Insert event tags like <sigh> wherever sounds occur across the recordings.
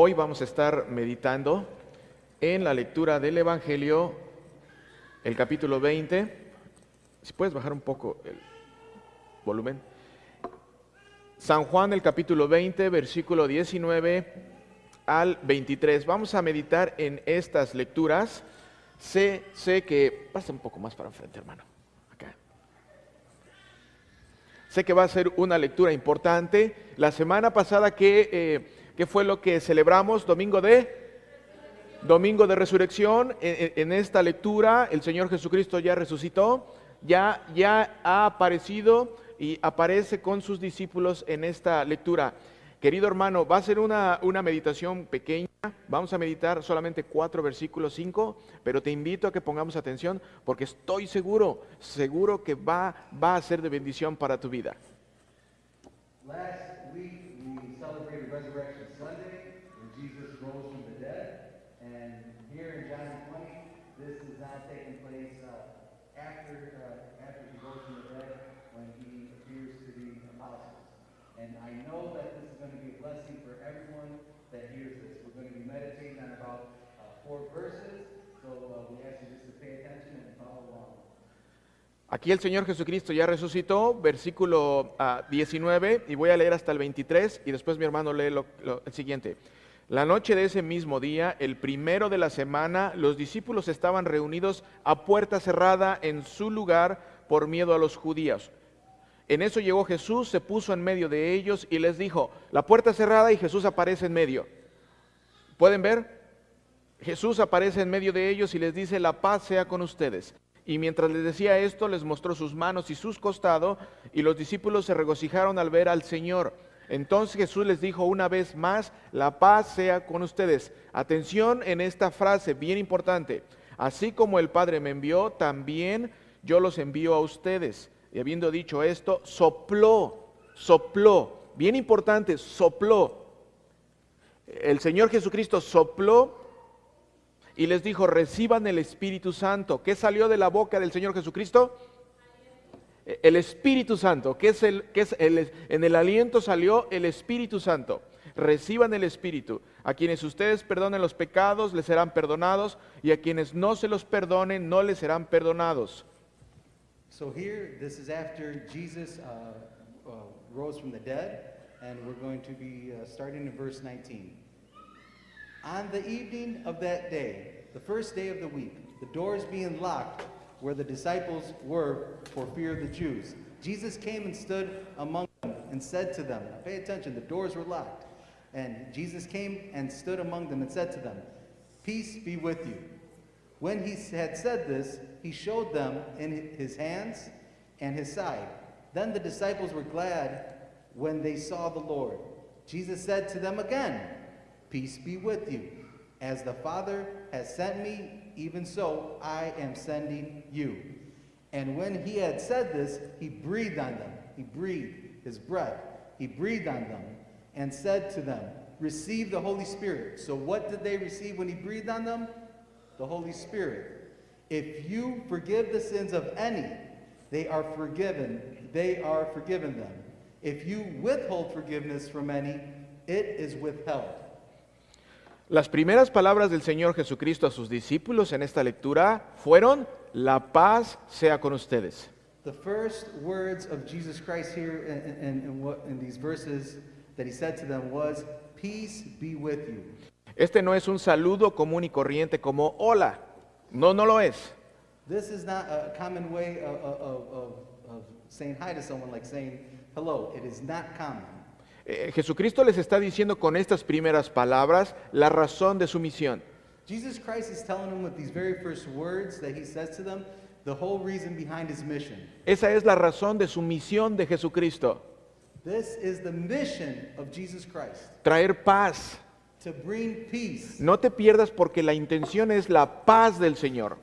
Hoy vamos a estar meditando en la lectura del Evangelio, el capítulo 20. Si puedes bajar un poco el volumen. San Juan, el capítulo 20, versículo 19 al 23. Vamos a meditar en estas lecturas. Sé, sé que... Pasa un poco más para enfrente, hermano. Acá. Sé que va a ser una lectura importante. La semana pasada, ¿qué, eh, ¿qué fue lo que celebramos? Domingo de... Domingo de resurrección. En, esta lectura, el Señor Jesucristo ya resucitó, ya, ya ha aparecido y aparece con sus discípulos en esta lectura. Querido hermano, va a ser una, una, meditación pequeña. Vamos a meditar solamente cuatro versículos, cinco, pero te invito a que pongamos atención porque estoy seguro, seguro que va, va a ser de bendición para tu vida. Last week we celebrated Resurrection Sunday when Jesus rose from the dead. And here in John 20, this is not taking place uh, after, uh, after he rose from the dead when he appears to the apostles. And I know that this is going to be a blessing for everyone that hears this. We're going to be meditating on about uh, four verses. So uh, we ask you just to pay attention and follow along. Aquí el Señor Jesucristo ya resucitó, versículo ah, 19, y voy a leer hasta el 23, y después mi hermano lee lo- lo- el siguiente. La noche de ese mismo día, el primero de la semana, los discípulos estaban reunidos a puerta cerrada en su lugar por miedo a los judíos. En eso llegó Jesús, se puso en medio de ellos y les dijo, la puerta cerrada y Jesús aparece en medio. ¿Pueden ver? Jesús aparece en medio de ellos y les dice, la paz sea con ustedes. Y mientras les decía esto, les mostró sus manos y sus costados, y los discípulos se regocijaron al ver al Señor. Entonces Jesús les dijo una vez más, la paz sea con ustedes. Atención en esta frase, bien importante. Así como el Padre me envió, también yo los envío a ustedes. Y habiendo dicho esto, sopló, sopló, bien importante, sopló. El Señor Jesucristo sopló y les dijo, reciban el Espíritu Santo. ¿Qué salió de la boca del Señor Jesucristo? El Espíritu Santo, que es el, que es el, en el aliento salió el Espíritu Santo. Reciban el Espíritu. A quienes ustedes perdonen los pecados, les serán perdonados, y a quienes no se los perdonen, no les serán perdonados. So here, this is after Jesus uh, uh, rose from the dead, and we're going to be uh, starting in verse 19. On the evening of that day, the first day of the week, the doors being locked where the disciples were for fear of the Jews, Jesus came and stood among them and said to them, pay attention, the doors were locked. And Jesus came and stood among them and said to them, Peace be with you. When he had said this, he showed them in his hands and his side. Then the disciples were glad when they saw the Lord. Jesus said to them again, Peace be with you. As the Father has sent me, even so I am sending you. And when he had said this, he breathed on them. He breathed his breath. He breathed on them and said to them, Receive the Holy Spirit. So, what did they receive when he breathed on them? The Holy Spirit. If you forgive the sins of any, they are forgiven. They are forgiven them. If you withhold forgiveness from any, it is withheld. Las primeras palabras del Señor Jesucristo a sus discípulos en esta lectura fueron, la paz sea con ustedes. The first words of Jesus Christ here in, in, in, what, in these verses that he said to them was, Peace be with you. Este no es un saludo común y corriente como hola. No, no lo es. This is not a common way of, of, of, of saying hi to someone like saying hello. It is not common. Eh, Jesucristo les está diciendo con estas primeras palabras la razón de su misión. Jesus Christ is telling them with these very first words that he says to them the whole reason behind his mission. Esa es la razón de su misión de Jesucristo. This is the mission of Jesus Christ Traer paz. to bring peace. No te pierdas porque la intención es la paz del Señor.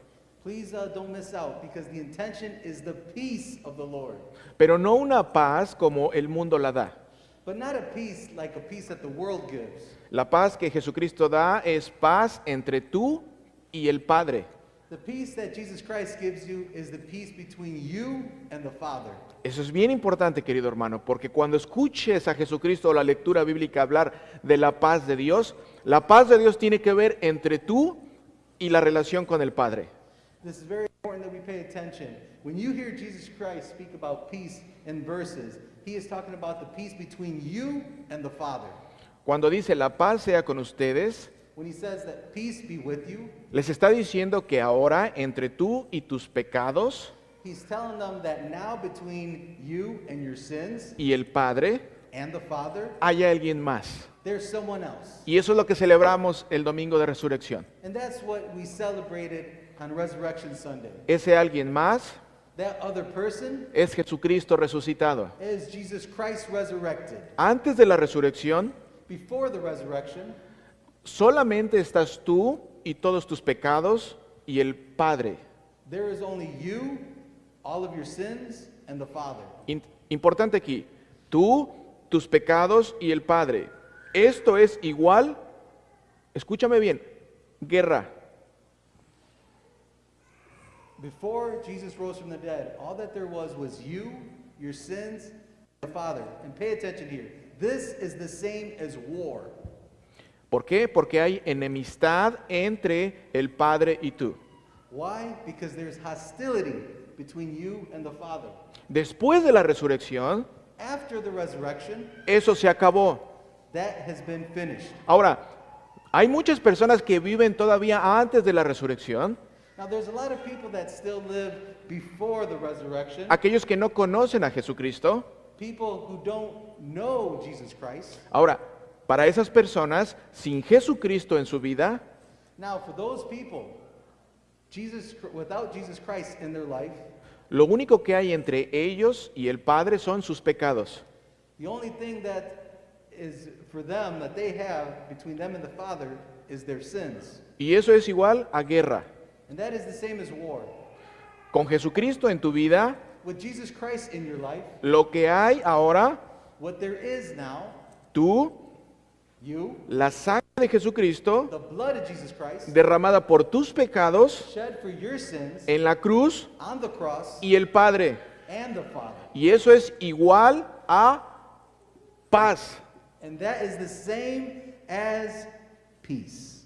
Please uh, don't miss out because the intention is the peace of the Lord. Pero no una paz como el mundo la da. But not a peace like a peace that the world gives. La paz que Jesucristo da es paz entre tú y el Padre. The peace that Jesus Christ gives you is the peace between you and the Father. Eso es bien importante, querido hermano, porque cuando escuches a Jesucristo o la lectura bíblica hablar de la paz de Dios, la paz de Dios tiene que ver entre tú y la relación con el Padre. This is very important that we pay attention. When you hear Jesus Christ speak about peace in verses, he is talking about the peace between you and the Father. Cuando dice la paz sea con ustedes, When he says that peace be with you, les está diciendo que ahora entre tú y tus pecados he's telling them that now between you and your sins y el Padre and the Father, haya alguien más. there's someone else. Y eso es lo que celebramos el domingo de resurrección. And that's what we celebrated on Resurrection Sunday. Ese alguien más That other person es Jesucristo resucitado. is Jesus Christ resurrected. Antes de la resurrección, Before the resurrection, solamente estás tú y todos tus pecados y el Padre. there is only you, all of your sins, and the Father. In- importante aquí, tú, tus pecados y el Padre. Esto es igual, escúchame bien, guerra. Before Jesus rose from the dead, all that there was was you, your sins, the Father. And pay attention here. This is the same as war. ¿Por qué? Porque hay enemistad entre el Padre y tú. Why? Because there's hostility between you and the Father. Después de la resurrección, After the resurrection, eso se acabó. that has been finished. Ahora, hay muchas personas que viven todavía antes de la resurrección, Now, there's a lot of people that still live before the resurrection, aquellos que no conocen a Jesucristo. people who don't know Jesus Christ. Ahora, para esas personas, sin Jesucristo en su vida, Now, for those people, Jesus, without Jesus Christ in their life, lo único que hay entre ellos y el Padre son sus pecados. the only thing that is for them that they have between them and the Father is their sins. Y eso es igual a guerra. And that is the same as war. Con Jesucristo en tu vida, With Jesus Christ in your life, lo que hay ahora, what there is now, tú, you, la sangre de Jesucristo, the blood of Jesus Christ, derramada por tus pecados shed for your sins en la cruz on the cross, y el Padre. and the Father. Y eso es igual a paz. And that is the same as peace.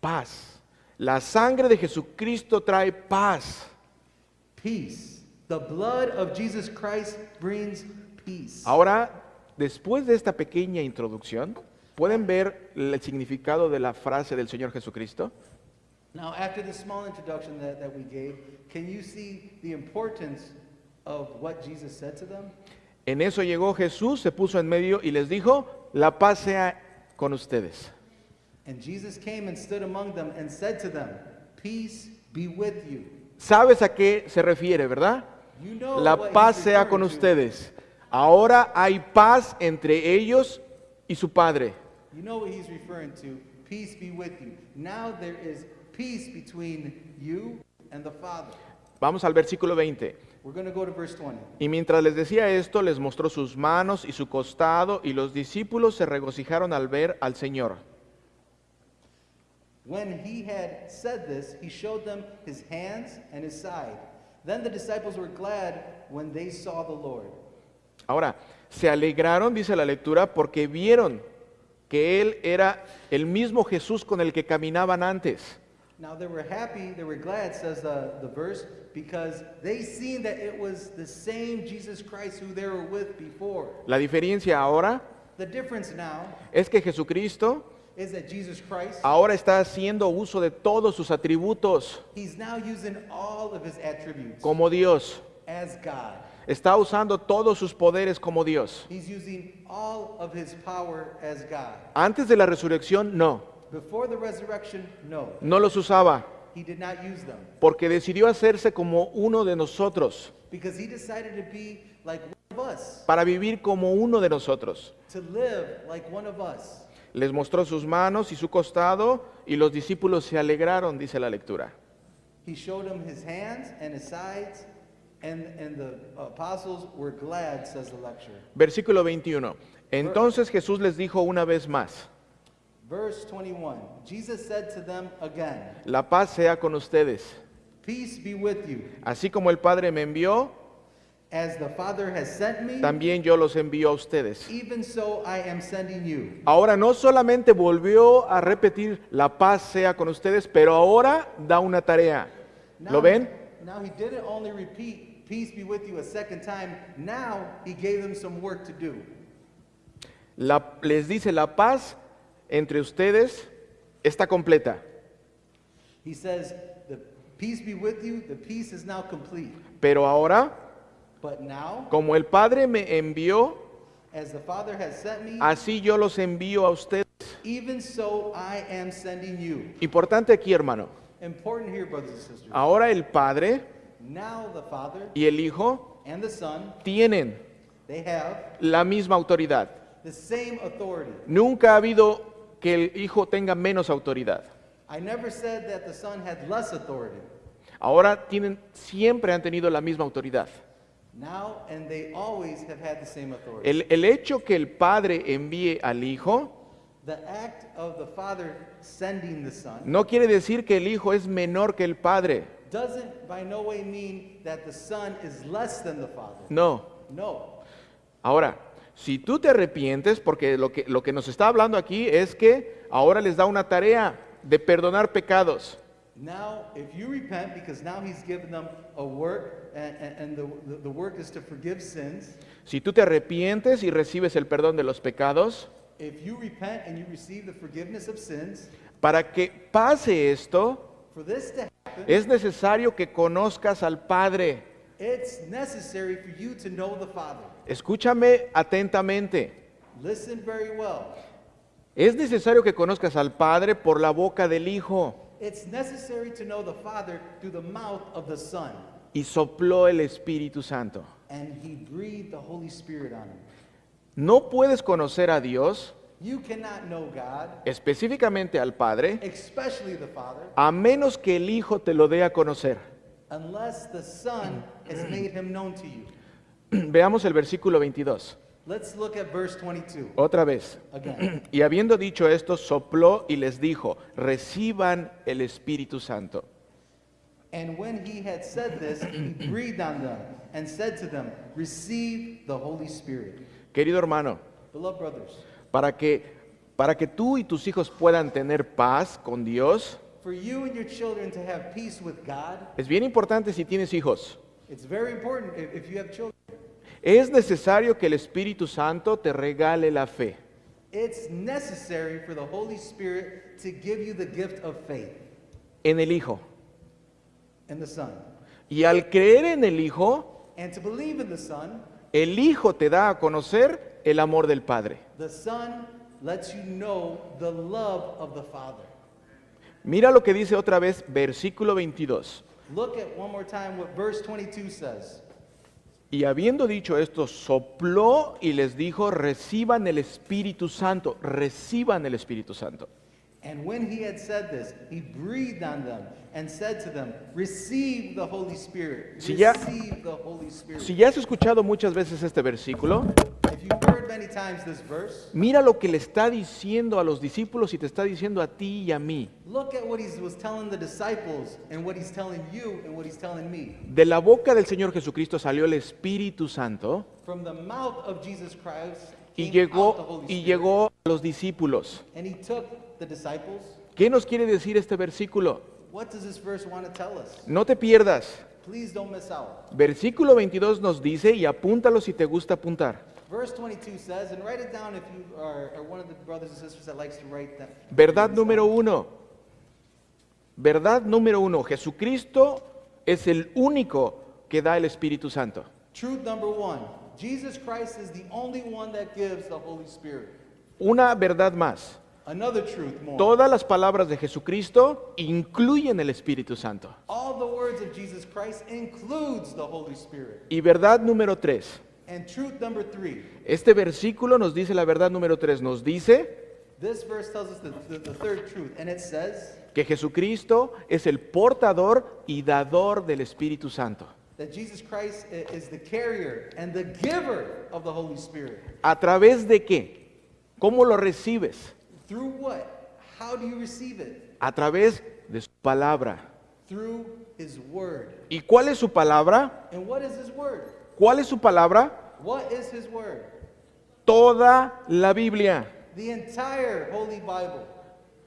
Paz. La sangre de Jesucristo trae paz. Peace. The blood of Jesus Christ brings peace. Ahora, después de esta pequeña introducción, ¿pueden ver el significado de la frase del Señor Jesucristo? Now, after this small introduction that, that we gave, can you see the importance of what Jesus said to them? En eso llegó Jesús, se puso en medio y les dijo, la paz sea con ustedes. And Jesus came and stood among them and said to them, Peace be with you. ¿Sabes a qué se refiere, verdad? You know La paz sea con ustedes. Ahora hay paz entre ellos y su Padre. You know what he's referring to. Peace be with you. Now there is peace between you and the Father. Vamos al versículo 20. We're going to go to verse 20. Y mientras les decía esto, les mostró sus manos y su costado, y los discípulos se regocijaron al ver al Señor. When he had said this, he showed them his hands and his side. Then the disciples were glad when they saw the Lord. Ahora, se alegraron, dice la lectura, porque vieron que Él era el mismo Jesús con el que caminaban antes. Now they were happy, they were glad, says the, the verse, because they seen that it was the same Jesus Christ who they were with before. La diferencia ahora The difference now es que Jesucristo is that Jesus Christ, ahora está haciendo uso de todos sus atributos he's now using all of his attributes como Dios. as God. Está usando todos sus poderes como Dios. He's using all of his power as God. Antes de la resurrección, no. Before the resurrection, no, No los usaba he did not use them porque decidió hacerse como uno de nosotros, because he decided to be like one of us, para vivir como uno de nosotros. Les mostró sus manos y su costado y los discípulos se alegraron, dice la lectura. He showed them his hands and his sides, and, and the apostles were glad, says the lecture. Versículo 21. Entonces Jesús les dijo una vez más, Verse 21 Jesus said to them again, La paz sea con ustedes. Peace be with you. Así como el Padre me envió, As the Father has sent me, también yo los envío a ustedes. even so I am sending you. Ahora no solamente volvió a repetir la paz sea con ustedes, pero ahora da una tarea. ¿Lo ven? Now he didn't only repeat, Peace be with you a second time. Now he gave them some work to do. La- les dice la paz entre ustedes está completa, He says, The peace be with you, the peace is now complete. pero ahora, But now, como el Padre me envió, as the Father has sent me, así yo los envío a ustedes. even so I am sending you. Importante aquí, hermano. Important here, brothers and sisters. Ahora el Padre Now the Father y el Hijo and the Son, tienen they have la misma autoridad. the same authority. Nunca ha habido que el Hijo tenga menos autoridad. I never said that the Son had less authority. Ahora tienen, siempre han tenido la misma autoridad. Now, and they always have had the same authority. El, el hecho que el Padre envíe al Hijo The act of the Father sending the Son no quiere decir que el Hijo es menor que el Padre. doesn't by no way mean that the Son is less than the Father. No. No. Ahora, si tú te arrepientes, porque lo que, lo que nos está hablando aquí es que ahora les da una tarea de perdonar pecados. Now, if you repent, because now He's given them a work, and, and, and the, the, the work is to forgive sins. Si tú te arrepientes y recibes el perdón de los pecados, If you repent and you receive the forgiveness of sins, para que pase esto, for this to happen, es necesario que conozcas al Padre. it's necessary for you to know the Father. Escúchame atentamente. Listen very well. Es necesario que conozcas al Padre por la boca del Hijo. Y sopló el Espíritu Santo. And He breathed the Holy Spirit on him. No puedes conocer a Dios, You cannot know God, específicamente al Padre, especially the Father, a menos que el Hijo te lo dé a conocer. unless the Son has made him known to you. <clears throat> Veamos el versículo 22. Let's look at verse 22 Otra vez. again. <clears throat> Y habiendo dicho esto, sopló y les dijo, reciban el Espíritu Santo. And when he had said this, he <clears throat> breathed on them and said to them, Receive the Holy Spirit. Querido hermano, Beloved brothers, para que, para que tú y tus hijos puedan tener paz con Dios, for you and your children to have peace with God, es bien importante si tienes hijos. it's very important if, if you have children. Es necesario que el Espíritu Santo te regale la fe. It's necessary for the Holy Spirit to give you the gift of faith en el Hijo. In the Son. Y al creer en el Hijo, And to believe in the Son, el Hijo te da a conocer el amor del Padre. the Son lets you know the love of the Father. Mira lo que dice otra vez versículo 22. Look at one more time what verse 22 says. Y habiendo dicho esto, sopló y les dijo, reciban el Espíritu Santo, reciban el Espíritu Santo. And when he had said this, he breathed on them and said to them, Receive the Holy Spirit. Si ya- Receive the Holy Spirit. Si ya has escuchado muchas veces este versículo, If you've heard many times this verse, mira lo que le está diciendo a los discípulos y te está diciendo a ti y a mí. look at what he was telling the disciples and what he's telling you and what he's telling me. De la boca del Señor Jesucristo salió el Espíritu Santo From the mouth of Jesus Christ y llegó, y llegó a los discípulos. And he took the disciples. ¿Qué nos quiere decir este versículo? What does this verse want to tell us? No te pierdas. Versículo 22 nos dice, y apúntalo si te gusta apuntar. Verse 22 says, and write it down if you are, are one of the brothers and sisters that likes to write that. Verdad número uno. Verdad número uno. Jesucristo es el único que da el Espíritu Santo. Truth number one Jesus Christ is the only one that gives the Holy Spirit. Una verdad más. Another truth more. Todas las palabras de Jesucristo incluyen el Espíritu Santo. All the words of Jesus Christ includes the Holy Spirit. Y verdad número tres. And truth number three, Este versículo nos dice la verdad número tres. Nos dice this verse tells us the, the, the third truth, and it says que Jesucristo es el portador y dador del Espíritu Santo. That Jesus Christ is the carrier and the giver of the Holy Spirit. ¿A través de qué? ¿Cómo lo recibes? Through what? How do you receive it? A través de su palabra. Through His Word. ¿Y cuál es su palabra? And what is His Word? ¿Cuál es su palabra? What is His Word? Toda la Biblia. The entire Holy Bible.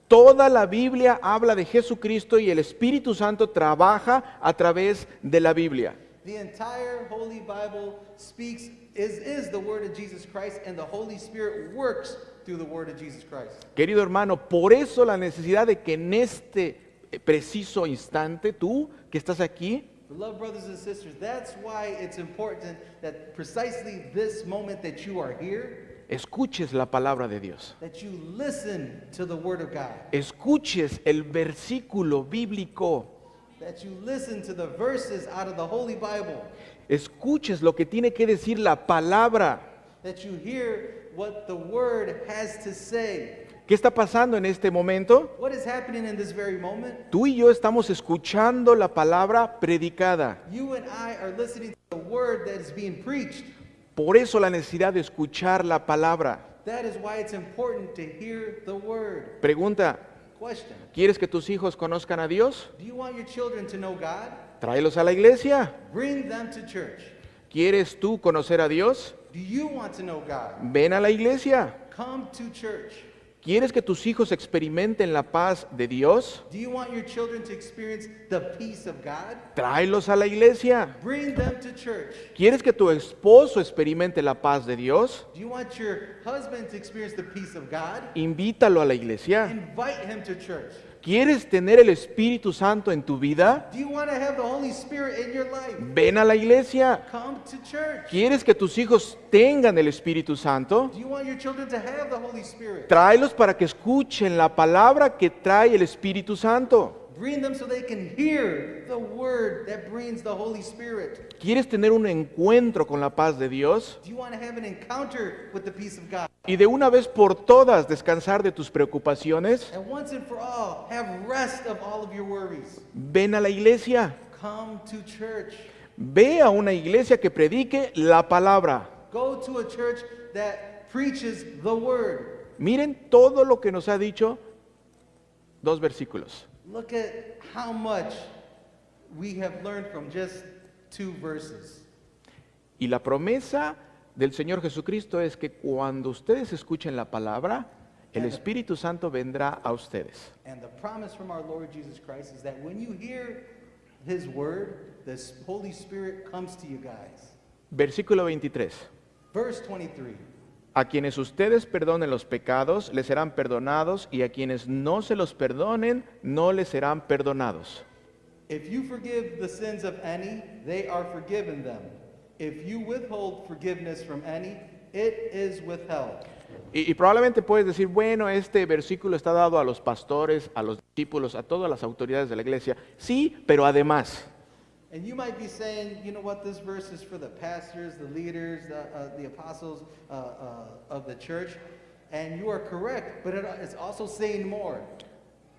Toda la Biblia habla de Jesucristo y el Espíritu Santo trabaja a través de la Biblia. The entire Holy Bible speaks, is, is the Word of Jesus Christ, and the Holy Spirit works through the Word of Jesus Christ. Querido hermano, por eso la necesidad de que en este eh, preciso instante tú que estás aquí, Beloved brothers and sisters, that's why it's important that precisely this moment that you are here, escuches la palabra de Dios. that you listen to the Word of God, Escuches el versículo bíblico. that you listen to the verses out of the Holy Bible, Escuches lo que tiene que decir la palabra. that you hear what the Word has to say. ¿Qué está pasando en este momento? What is happening in this very moment? Tú y yo estamos escuchando la palabra predicada. You and I are listening to the Word that is being preached. Por eso la necesidad de escuchar la palabra. That is why it's important to hear the Word. Pregunta, Question ¿quieres que tus hijos conozcan a Dios? Do you want your children to know God? Tráelos a la iglesia. Bring them to church. ¿Quieres tú conocer a Dios? Do you want to know God? Ven a la iglesia. Come to church. ¿Quieres que tus hijos experimenten la paz de Dios? Do you want your children to experience the peace of God? Tráelos a la iglesia. Bring them to church. ¿Quieres que tu esposo experimente la paz de Dios? Do you want your husband to experience the peace of God? Invítalo a la iglesia. Invite him to church. ¿Quieres tener el Espíritu Santo en tu vida? Do you want to have the Holy Spirit in your life? Ven a la iglesia. Come to church. ¿Quieres que tus hijos tengan el Espíritu Santo? Do you want your children to have the Holy Spirit? Tráelos para que escuchen la palabra que trae el Espíritu Santo. Bring them so they can hear the word that brings the Holy Spirit. ¿Quieres tener un encuentro con la paz de Dios? Do you want to have an encounter with the peace of God? Y de una vez por todas descansar de tus preocupaciones? And once and for all, have rest of all of your worries. Ven a la iglesia. Come to church. Ve a una iglesia que predique la palabra. Go to a church that preaches the word. Miren todo lo que nos ha dicho. Dos versículos. Look at how much we have learned from just two verses. Y la promesa del Señor Jesucristo es que cuando ustedes escuchen la palabra, el Espíritu Santo vendrá a ustedes. And the promise from our Lord Jesus Christ is that when you hear his word, the Holy Spirit comes to you guys. Versículo 23. Verse 23. A quienes ustedes perdonen los pecados, les serán perdonados, y a quienes no se los perdonen, no les serán perdonados. If you forgive the sins of any, they are forgiven them. If you withhold forgiveness from any, it is withheld. Y, y probablemente puedes decir, bueno, este versículo está dado a los pastores, a los discípulos, a todas las autoridades de la iglesia. Sí, pero además, And you might be saying, you know what, this verse is for the pastors, the leaders, the, uh, the apostles uh, uh, of the church. And you are correct, but it, it's also saying more.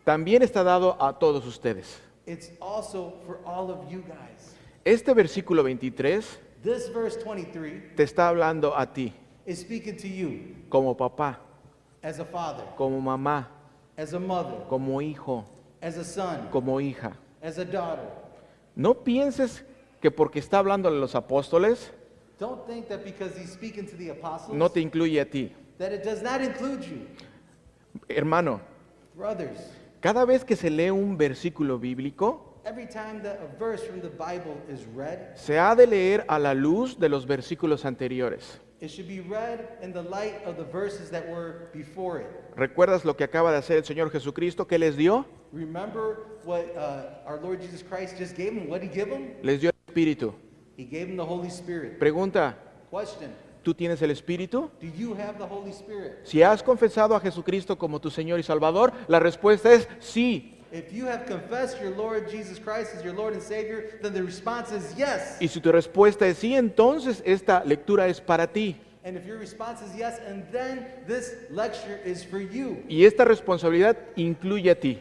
también está dado a todos ustedes. It's also for all of you guys. Este versículo 23 This verse 23 te está hablando a ti, is speaking to you como papá, as a father, como mamá, as a mother, como hijo, as a son, como hija. as a daughter. No pienses que porque está hablando a los apóstoles, Don't think that because he's speaking to the apostles, no te incluye a ti. that it does not include you. Hermano, Brothers, cada vez que se lee un versículo bíblico, every time that a verse from the Bible is read, se ha de leer a la luz de los versículos anteriores. It should be read in the light of the verses that were before it. ¿Recuerdas lo que acaba de hacer el Señor Jesucristo? ¿Qué les dio? Remember what uh, our Lord Jesus Christ just gave them? What did he give them? Les dio el Espíritu. He gave them the Holy Spirit. Pregunta, Question ¿tú tienes el Espíritu? Do you have the Holy Spirit? Si has confesado a Jesucristo como tu Señor y Salvador, la respuesta es sí. If you have confessed your Lord Jesus Christ as your Lord and Savior, then the response is yes. Y si tu respuesta es sí, entonces esta lectura es para ti. And if your response is yes, and then this lecture is for you. Y esta responsabilidad incluye a ti.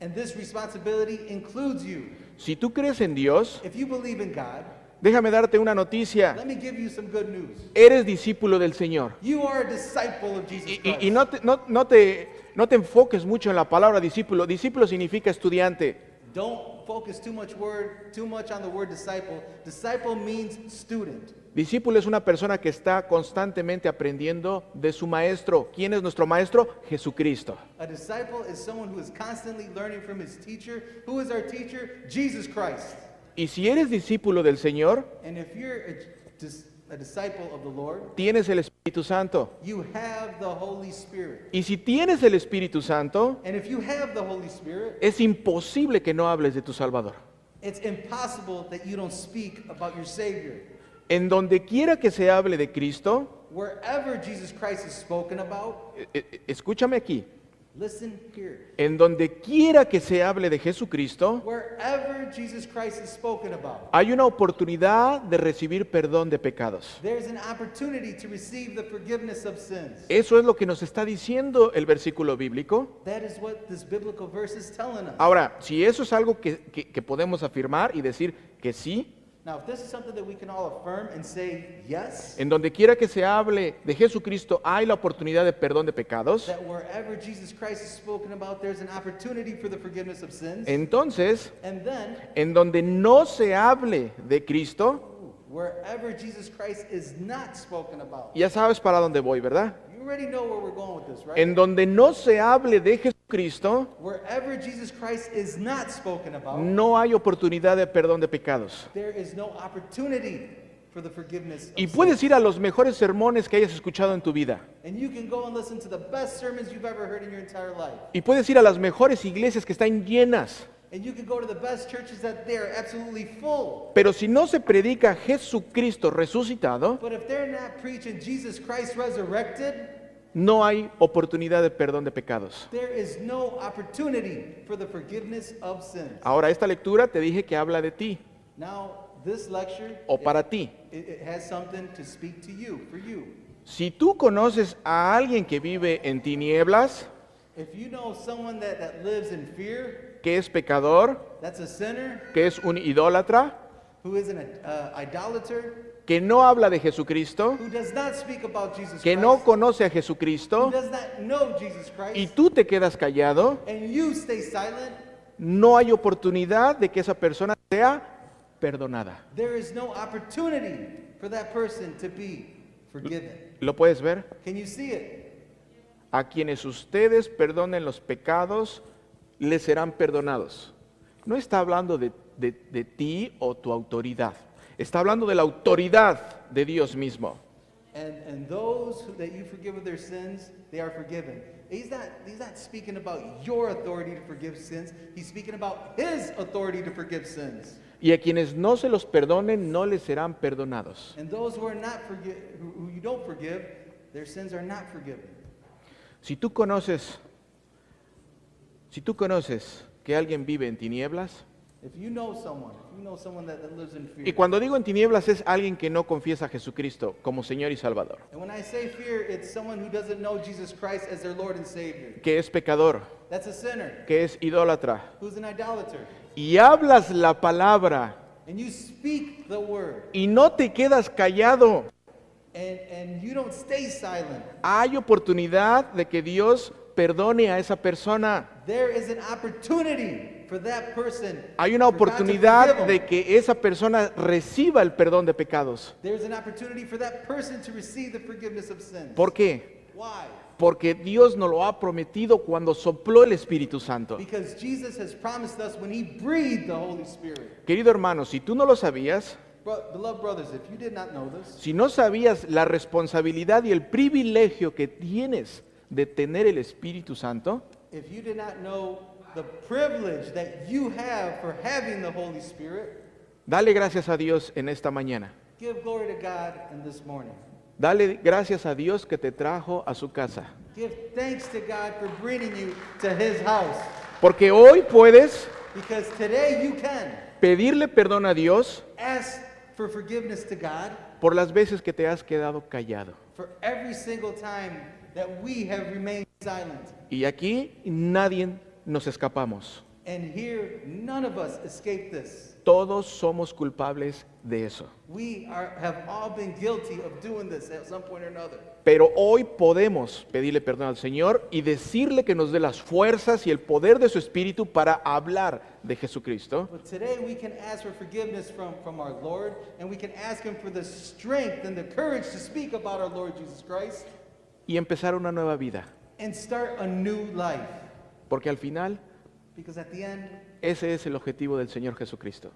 And this responsibility includes you. Si tú crees en Dios, If you believe in God, déjame darte una noticia. let me give you some good news. Eres discípulo del Señor. You are a disciple of Jesus Y, Christ. y- y no te, no- no te no te enfoques mucho en la palabra discípulo. Discípulo significa estudiante. Don't focus too much word too much on the word disciple. Disciple means student. Discípulo es una persona que está constantemente aprendiendo de su maestro. ¿Quién es nuestro maestro? Jesucristo. A disciple is someone who is constantly learning from his teacher. Who is our teacher? Jesus Christ. Y si eres discípulo del Señor, And if you're a, dis- a disciple of the Lord, tienes el Espíritu Santo. you have the Holy Spirit. Y si tienes el Espíritu Santo, And if you have the Holy Spirit, es imposible que no hables de tu Salvador. it's impossible that you don't speak about your Savior. En donde quiera que se hable de Cristo, Wherever Jesus Christ is spoken about, e- e- escúchame aquí, listen here. en donde quiera que se hable de Jesucristo, Wherever Jesus Christ is spoken about, hay una oportunidad de recibir perdón de pecados. there's an opportunity to receive the forgiveness of sins. Eso es lo que nos está diciendo el versículo bíblico. That is what this biblical verse is telling us. Ahora, si eso es algo que, que- que podemos afirmar y decir que sí, Now, if this is something that we can all affirm and say yes, en donde quiera que se hable de Jesucristo hay la oportunidad de perdón de pecados, that wherever Jesus Christ is spoken about, there's an opportunity for the forgiveness of sins. entonces, en donde no se hable de Cristo, wherever Jesus Christ is not spoken about, ya sabes para dónde voy, ¿verdad? you already know where we're going with this, right? En donde no se hable de Wherever Jesus Christ is not spoken about, no hay oportunidad de perdón de pecados. there is no opportunity for the forgiveness Y puedes sins. ir a los mejores sermones que hayas escuchado en tu vida. And you can go and listen to the best sermons you've ever heard in your entire life. Y puedes ir a las mejores iglesias que están llenas. And you can go to the best churches that they're absolutely full. Pero si no se predica Jesucristo resucitado, But if they're not preaching Jesus Christ resurrected, no hay oportunidad de perdón de pecados. there is no opportunity for the forgiveness of sins. Ahora, esta lectura te dije que habla de ti Now, this lecture, o it, para ti. it- it has something to speak to you, for you. Si tú conoces a alguien que vive en tinieblas, If you know someone that, that lives in fear, que es pecador, that's a sinner, que es un idólatra, who is an uh, idolater, que no habla de Jesucristo, que no conoce a Jesucristo, y tú te quedas callado, no hay oportunidad de que esa persona sea perdonada. ¿Lo puedes ver? A quienes ustedes perdonen los pecados, les serán perdonados. No está hablando de, de- de ti o tu autoridad. Está hablando de la autoridad de Dios mismo. And, and those who, that you forgive of their sins, they are forgiven. He's not, he's not speaking about your authority to forgive sins. He's speaking about his authority to forgive sins. Y a quienes no se los perdonen, no les serán perdonados. And those who are not forgi- who, who you don't forgive, their sins are not forgiven. Si tú conoces, si tú conoces que alguien vive en tinieblas, If you know someone, if you know someone that, that lives in fear, y cuando digo en tinieblas es alguien que no confiesa a Jesucristo como Señor y Salvador, and when I say fear, it's someone who doesn't know Jesus Christ as their Lord and Savior. que es pecador, That's a sinner que es idólatra, who's an idolater. y hablas la palabra And you speak the word, y no te quedas callado, and, and you don't stay silent. hay oportunidad de que Dios perdone a esa persona. There is an opportunity. Hay una oportunidad de que esa persona reciba el perdón de pecados. There's an opportunity for that person to receive the forgiveness of sins. ¿Por qué? Why? Porque Dios nos lo ha prometido cuando sopló el Espíritu Santo. Because Jesus has promised us when He breathed the Holy Spirit. Querido hermano, si tú no lo sabías, si no sabías la responsabilidad y el privilegio que tienes de tener el Espíritu Santo, if you did not know the privilege that you have for having the Holy Spirit, dale gracias a Dios en esta mañana. give glory to God in this morning. Dale gracias a Dios que te trajo a su casa. Give thanks to God for bringing you to His house. Porque hoy puedes Because today you can pedirle perdón a Dios ask for forgiveness to God por las veces que te has quedado callado. for every single time that we have remained silent. Y aquí nadie nos escapamos. And here, none of us escape this. Todos somos culpables de eso. We are, have all been guilty of doing this at some point or another. Pero hoy podemos pedirle perdón al Señor y decirle que nos dé las fuerzas y el poder de su Espíritu para hablar de Jesucristo. But today we can ask for forgiveness from, from our Lord, and we can ask Him for the strength and the courage to speak about our Lord Jesus Christ y empezar una nueva vida. and start a new life. Porque al final Because at the end, ese es el objetivo del Señor Jesucristo.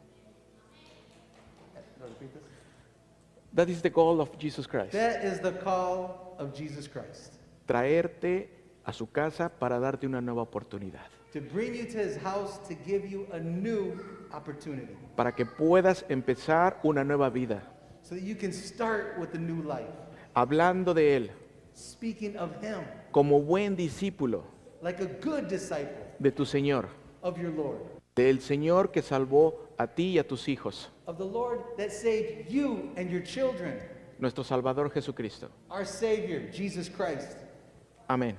That is the goal of Jesus Christ. that is the call of Jesus Christ. Traerte a su casa para darte una nueva oportunidad. To bring you to His house to give you a new opportunity. Para que puedas empezar una nueva vida. So that you can start with a new life. Hablando de Él Speaking of Him como buen discípulo like a good disciple de tu Señor. of your Lord. Del Señor que salvó a ti y a tus hijos. Of the Lord that saved you and your children. Nuestro Salvador Jesucristo. Our Savior, Jesus Christ. Amén.